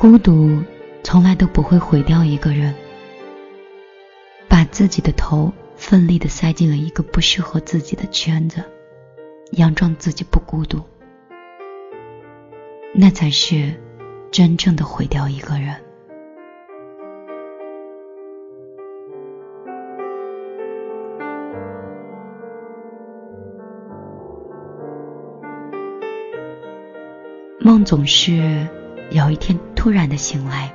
孤独从来都不会毁掉一个人。把自己的头奋力的塞进了一个不适合自己的圈子，佯装自己不孤独，那才是真正的毁掉一个人。梦总是有一天突然的醒来，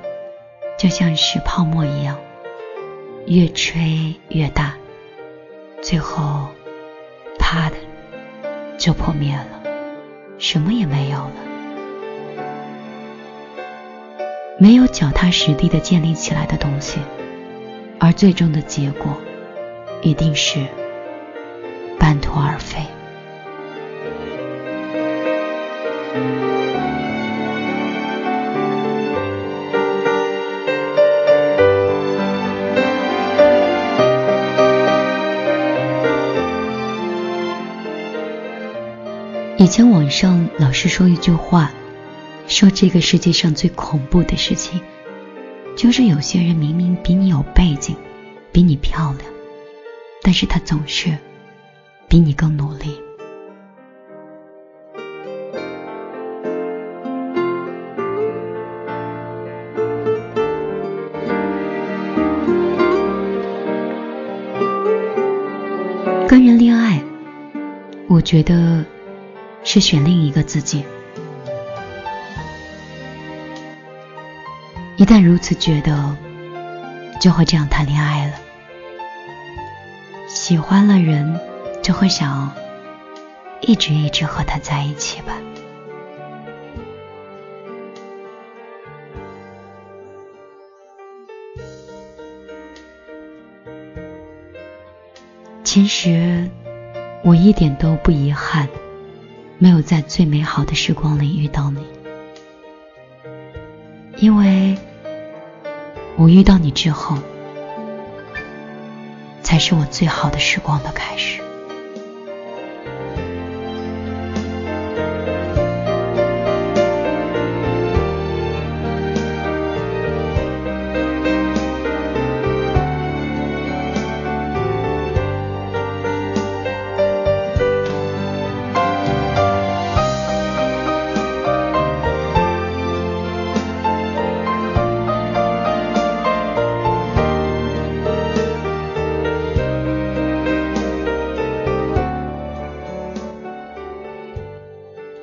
就像是泡沫一样，越吹越大，最后啪的就破灭了，什么也没有了。没有脚踏实地的建立起来的东西，而最终的结果一定是半途而废。以前网上老是说一句话，说这个世界上最恐怖的事情，就是有些人明明比你有背景，比你漂亮，但是他总是比你更努力。跟人恋爱，我觉得。是选另一个自己。一旦如此觉得，就会这样谈恋爱了。喜欢了人，就会想一直一直和他在一起吧。其实我一点都不遗憾。没有在最美好的时光里遇到你，因为我遇到你之后，才是我最好的时光的开始。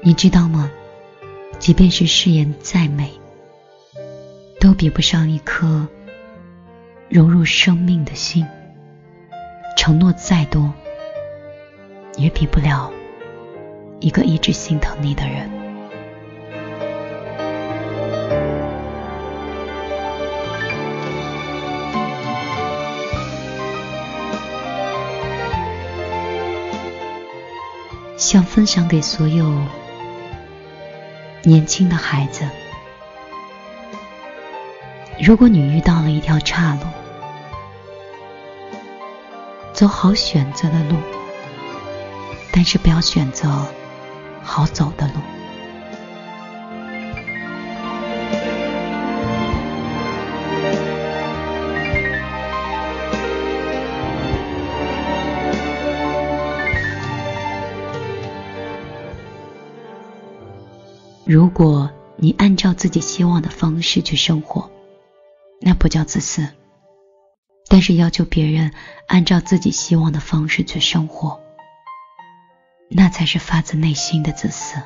你知道吗？即便是誓言再美，都比不上一颗融入生命的心；承诺再多，也比不了一个一直心疼你的人。想分享给所有。年轻的孩子，如果你遇到了一条岔路，走好选择的路，但是不要选择好走的路。如果你按照自己希望的方式去生活，那不叫自私；但是要求别人按照自己希望的方式去生活，那才是发自内心的自私。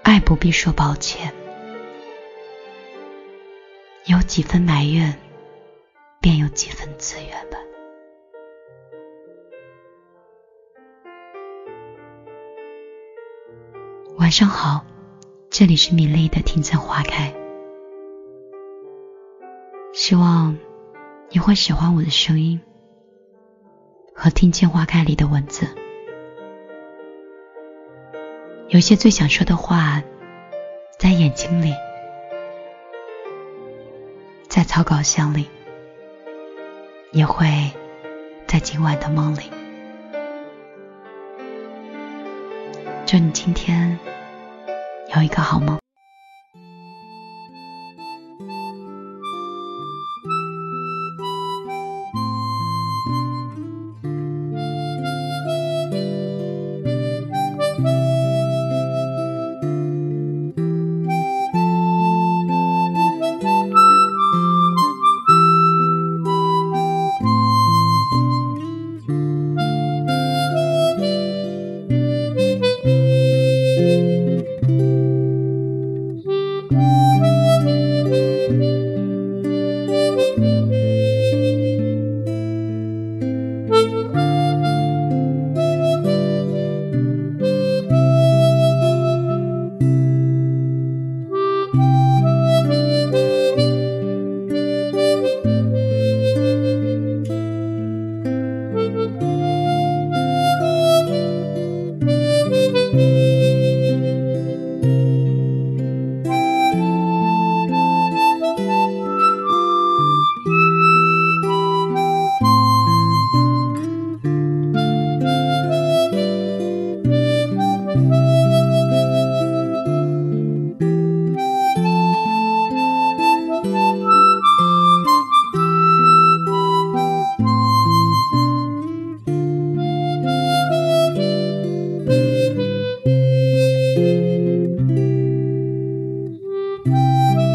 爱不必说抱歉，有几分埋怨，便有几分自怨吧。晚上好，这里是米粒的听见花开。希望你会喜欢我的声音和听见花开里的文字。有些最想说的话，在眼睛里，在草稿箱里，也会在今晚的梦里。祝你今天有一个好梦。Música